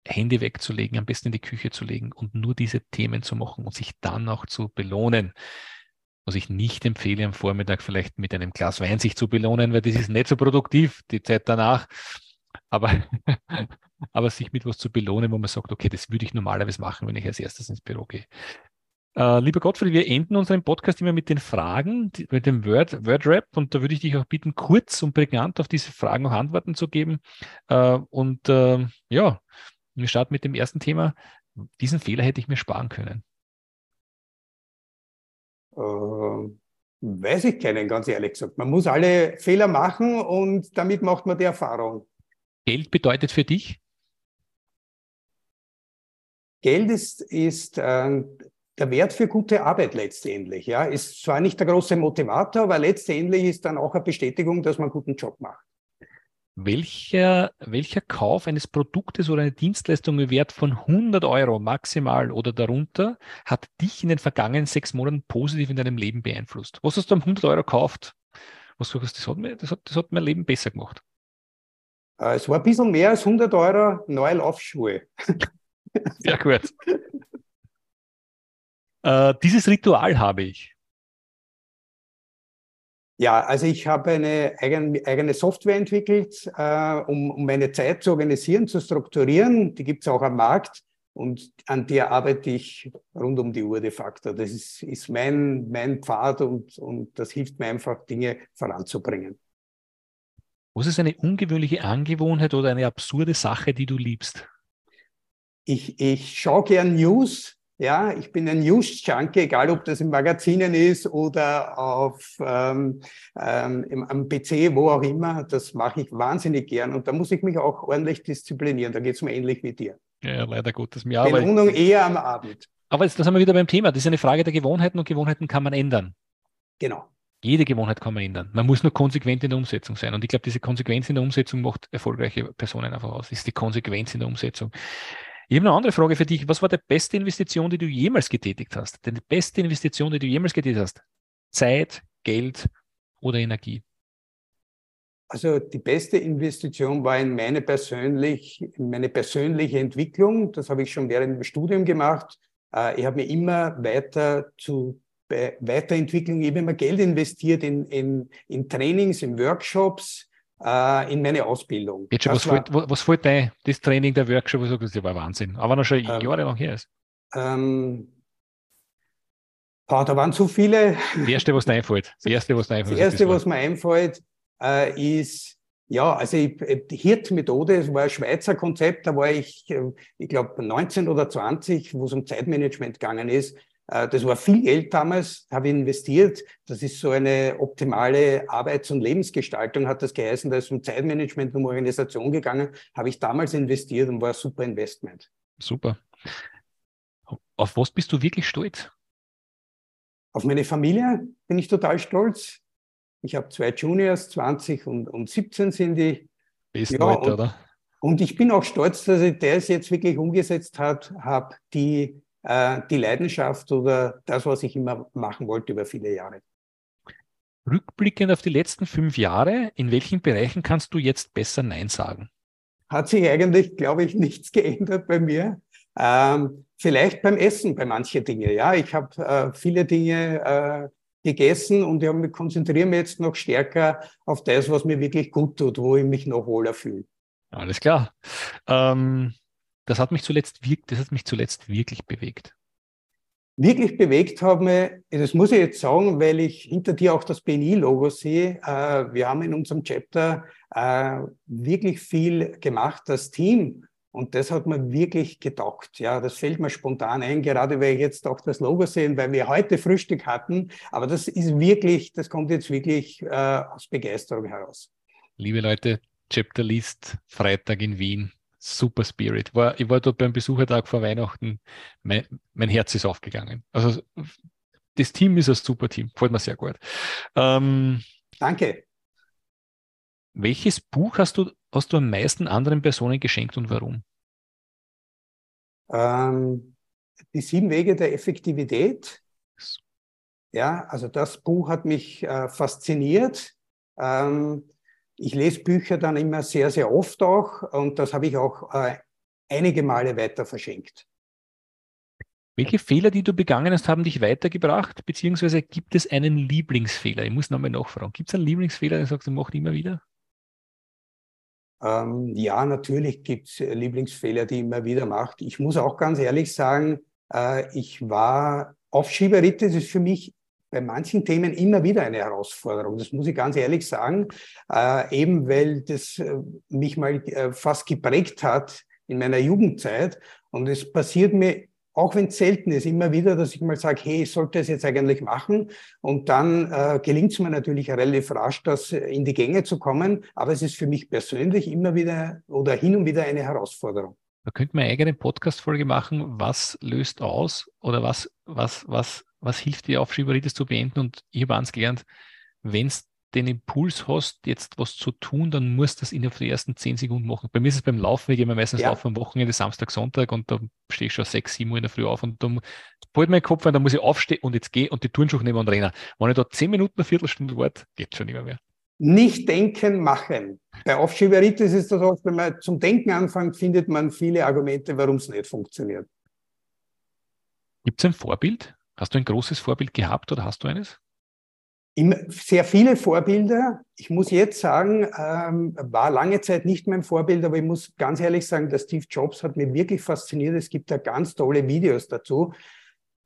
Handy wegzulegen, am besten in die Küche zu legen und nur diese Themen zu machen und sich dann auch zu belohnen. Was ich nicht empfehle, am Vormittag vielleicht mit einem Glas Wein sich zu belohnen, weil das ist nicht so produktiv, die Zeit danach. Aber aber sich mit was zu belohnen, wo man sagt, okay, das würde ich normalerweise machen, wenn ich als erstes ins Büro gehe. Äh, lieber Gottfried, wir enden unseren Podcast immer mit den Fragen, die, mit dem Word, Word und da würde ich dich auch bitten, kurz und prägnant auf diese Fragen noch Antworten zu geben. Äh, und äh, ja, wir starten mit dem ersten Thema. diesen Fehler hätte ich mir sparen können? Äh, weiß ich keinen, ganz ehrlich gesagt. Man muss alle Fehler machen und damit macht man die Erfahrung. Geld bedeutet für dich? Geld ist, ist äh, der Wert für gute Arbeit letztendlich. Ja, ist zwar nicht der große Motivator, aber letztendlich ist dann auch eine Bestätigung, dass man einen guten Job macht. Welcher, welcher Kauf eines Produktes oder einer Dienstleistung im Wert von 100 Euro maximal oder darunter hat dich in den vergangenen sechs Monaten positiv in deinem Leben beeinflusst? Was hast du am 100 Euro gekauft? Was das hat, mir, das, hat, das hat mein Leben besser gemacht? Äh, es war ein bisschen mehr als 100 Euro neue Laufschuhe. *laughs* Ja, gut. *laughs* äh, dieses Ritual habe ich. Ja, also ich habe eine eigene, eigene Software entwickelt, äh, um, um meine Zeit zu organisieren, zu strukturieren. Die gibt es auch am Markt und an der arbeite ich rund um die Uhr de facto. Das ist, ist mein, mein Pfad und, und das hilft mir einfach, Dinge voranzubringen. Was ist eine ungewöhnliche Angewohnheit oder eine absurde Sache, die du liebst? Ich, ich schaue gern News ja, ich bin ein News-Junkie, egal ob das in Magazinen ist oder auf, ähm, ähm, am PC, wo auch immer. Das mache ich wahnsinnig gern und da muss ich mich auch ordentlich disziplinieren. Da geht es mir ähnlich wie dir. Ja, leider Gottes mir. Belohnung eher am Abend. Aber jetzt, da sind wir wieder beim Thema. Das ist eine Frage der Gewohnheiten und Gewohnheiten kann man ändern. Genau. Jede Gewohnheit kann man ändern. Man muss nur konsequent in der Umsetzung sein. Und ich glaube, diese Konsequenz in der Umsetzung macht erfolgreiche Personen einfach aus. Das ist die Konsequenz in der Umsetzung. Ich habe eine andere Frage für dich. Was war die beste Investition, die du jemals getätigt hast? Die beste Investition, die du jemals getätigt hast? Zeit, Geld oder Energie? Also die beste Investition war in meine, persönlich, in meine persönliche Entwicklung. Das habe ich schon während dem Studium gemacht. Äh, ich habe mir immer weiter zu Weiterentwicklung, ich habe immer Geld investiert in, in, in Trainings, in Workshops, äh, in meine Ausbildung. Jetzt schon, was, war, fällt, was fällt dein, das Training, der Workshop, was das war Wahnsinn, aber noch schon ähm, jahrelang her ist. Ähm, boah, da waren so viele. Das erste, was dir einfällt. Das *laughs* erste, was dir einfällt. Das erste, was mir einfällt, äh, ist, ja, also die HIRT-Methode, es war ein Schweizer Konzept, da war ich, äh, ich glaube, 19 oder 20, wo es um Zeitmanagement gegangen ist. Äh, das war viel Geld damals, habe ich investiert. Das ist so eine optimale Arbeits- und Lebensgestaltung, hat das geheißen. Da ist um Zeitmanagement, um Organisation gegangen, habe ich damals investiert und war ein super Investment. Super. Auf was bist du wirklich stolz? Auf meine Familie bin ich total stolz. Ich habe zwei Juniors, 20 und, und 17 sind die. Besten ja, Leute, oder? Und ich bin auch stolz, dass ich das jetzt wirklich umgesetzt habe, die äh, die Leidenschaft oder das, was ich immer machen wollte über viele Jahre. Rückblickend auf die letzten fünf Jahre, in welchen Bereichen kannst du jetzt besser Nein sagen? Hat sich eigentlich, glaube ich, *laughs* nichts geändert bei mir. Ähm, vielleicht beim Essen, bei manchen Dingen. Ja, ich habe äh, viele Dinge äh, gegessen und ich konzentriere mich jetzt noch stärker auf das, was mir wirklich gut tut, wo ich mich noch wohler fühle. Alles klar. Ähm, das hat mich zuletzt, das hat mich zuletzt wirklich bewegt. Wirklich bewegt haben wir, das muss ich jetzt sagen, weil ich hinter dir auch das BNI-Logo sehe. Äh, wir haben in unserem Chapter äh, wirklich viel gemacht, das Team. Und das hat mir wirklich getaugt. Ja, das fällt mir spontan ein, gerade weil ich jetzt auch das Logo sehe, weil wir heute Frühstück hatten. Aber das ist wirklich, das kommt jetzt wirklich äh, aus Begeisterung heraus. Liebe Leute, Chapter List, Freitag in Wien super Spirit. War, ich war dort beim Besuchertag vor Weihnachten, mein, mein Herz ist aufgegangen. Also das Team ist ein super Team, gefällt mir sehr gut. Ähm, Danke. Welches Buch hast du, hast du am meisten anderen Personen geschenkt und warum? Ähm, die sieben Wege der Effektivität. Ja, also das Buch hat mich äh, fasziniert. Ähm, ich lese Bücher dann immer sehr, sehr oft auch und das habe ich auch äh, einige Male weiter verschenkt. Welche Fehler, die du begangen hast, haben dich weitergebracht? Beziehungsweise gibt es einen Lieblingsfehler? Ich muss nochmal nachfragen. Gibt es einen Lieblingsfehler, den du sagst, du machst immer wieder? Ähm, ja, natürlich gibt es Lieblingsfehler, die ich immer wieder macht. Ich muss auch ganz ehrlich sagen, äh, ich war auf Schieberitte, das ist für mich bei manchen Themen immer wieder eine Herausforderung. Das muss ich ganz ehrlich sagen, äh, eben weil das äh, mich mal äh, fast geprägt hat in meiner Jugendzeit. Und es passiert mir, auch wenn es selten ist, immer wieder, dass ich mal sage, hey, ich sollte es jetzt eigentlich machen. Und dann äh, gelingt es mir natürlich relativ rasch, das in die Gänge zu kommen. Aber es ist für mich persönlich immer wieder oder hin und wieder eine Herausforderung. Da könnte man eine eigene Podcast-Folge machen. Was löst aus oder was, was, was, was hilft dir, Aufschieberitis zu beenden? Und ich habe eins gelernt, wenn es den Impuls hast, jetzt was zu tun, dann musst du das innerhalb der ersten zehn Sekunden machen. Bei mir ist es beim Laufen, ich gehe meistens ja. laufen am Wochenende, Samstag, Sonntag und da stehe ich schon sechs, sieben Uhr in der Früh auf und dann fällt mein Kopf an, da muss ich aufstehen und jetzt gehe und die Turnschuhe nehmen und rennen. Wenn ich da zehn Minuten, eine Viertelstunde warte, geht schon immer mehr. Nicht denken, machen. Bei Aufschieberitis ist das oft, wenn man zum Denken anfängt, findet man viele Argumente, warum es nicht funktioniert. Gibt es ein Vorbild? Hast du ein großes Vorbild gehabt oder hast du eines? sehr viele Vorbilder. Ich muss jetzt sagen, ähm, war lange Zeit nicht mein Vorbild, aber ich muss ganz ehrlich sagen, der Steve Jobs hat mich wirklich fasziniert. Es gibt da ganz tolle Videos dazu.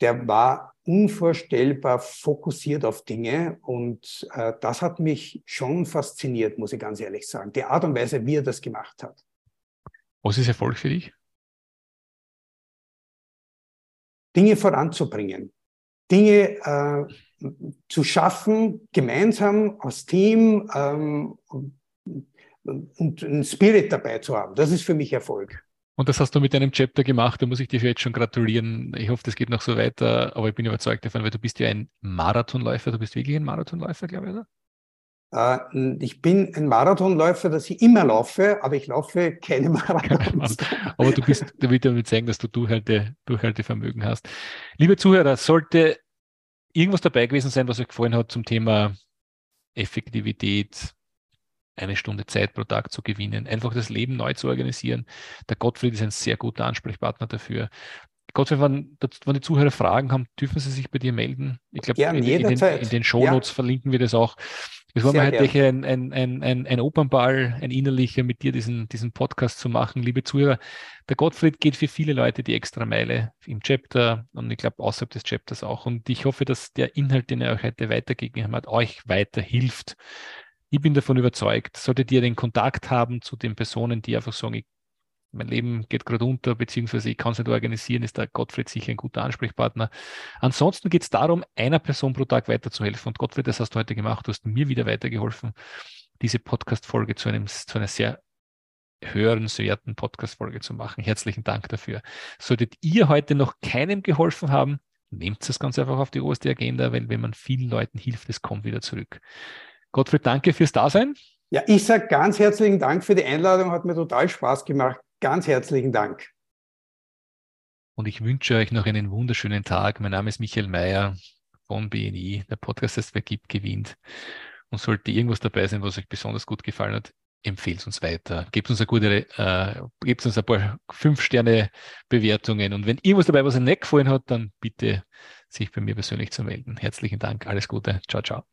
Der war unvorstellbar fokussiert auf Dinge und äh, das hat mich schon fasziniert, muss ich ganz ehrlich sagen. Die Art und Weise, wie er das gemacht hat. Was ist Erfolg für dich? Dinge voranzubringen. Dinge äh, zu schaffen, gemeinsam als Team ähm, und, einen Spirit dabei zu haben. Das ist für mich Erfolg. Und das hast du mit deinem Chapter gemacht, da muss ich dir jetzt schon gratulieren. Ich hoffe, das geht noch so weiter, aber ich bin überzeugt davon, weil du bist ja ein Marathonläufer, du bist wirklich ein Marathonläufer, glaube ich, oder? Äh, ich bin ein Marathonläufer, dass ich immer laufe, aber ich laufe keine *laughs* Marathons. *laughs* aber du bist, du willst damit zeigen, dass du Durchhalte, Durchhaltevermögen hast. Liebe Zuhörer, sollte irgendwas dabei gewesen sein, was euch gefallen hat zum Thema Effektivität, eine Stunde Zeit pro Tag zu gewinnen, einfach das Leben neu zu organisieren. Der Gottfried ist ein sehr guter Ansprechpartner dafür. Gottfried, wenn, wenn die Zuhörer Fragen haben, dürfen sie sich bei dir melden. Ich glaube, in, in, in, in, den Shownotes ja. verlinken wir das auch. Es war mir halt ein, ein, ein, ein, ein Opernball, ein innerlicher mit dir diesen, diesen Podcast zu machen. Liebe Zuhörer, der Gottfried geht für viele Leute die extra Meile im Chapter und ich glaube außerhalb des Chapters auch. Und ich hoffe, dass der Inhalt, den er euch heute weitergegeben hat, euch weiterhilft. Ich bin davon überzeugt, solltet ihr den Kontakt haben zu den Personen, die einfach sagen, ich mein Leben geht gerade unter, beziehungsweise ich kann es nicht organisieren, ist der Gottfried sicher ein guter Ansprechpartner. Ansonsten geht es darum, einer Person pro Tag weiterzuhelfen. Und Gottfried, das hast du heute gemacht, du hast mir wieder weitergeholfen, diese Podcast-Folge zu, zu einer sehr hörenswerten Podcast-Folge zu machen. Herzlichen Dank dafür. Solltet ihr heute noch keinem geholfen haben, nehmt es ganz einfach auf die oberste Agenda, weil wenn man vielen Leuten hilft, es kommt wieder zurück. Gottfried, danke fürs Dasein. Ja, ich sage ganz herzlichen Dank für die Einladung, hat mir total Spaß gemacht. Ganz herzlichen Dank. Und ich wünsche euch noch einen wunderschönen Tag. Mein Name ist Michael Mayer von BNI. Der Podcast heißt Wer gibt, gewinnt. Und sollte irgendwas dabei sein, was euch besonders gut gefallen hat, empfehlt uns weiter. Gebt uns eine gute, äh, gebt uns ein paar Fünf-Sterne-Bewertungen. Und wenn irgendwas dabei, was euch nicht gefallen hat, dann bitte sich bei mir persönlich zu melden. Herzlichen Dank. Alles Gute. Ciao, ciao.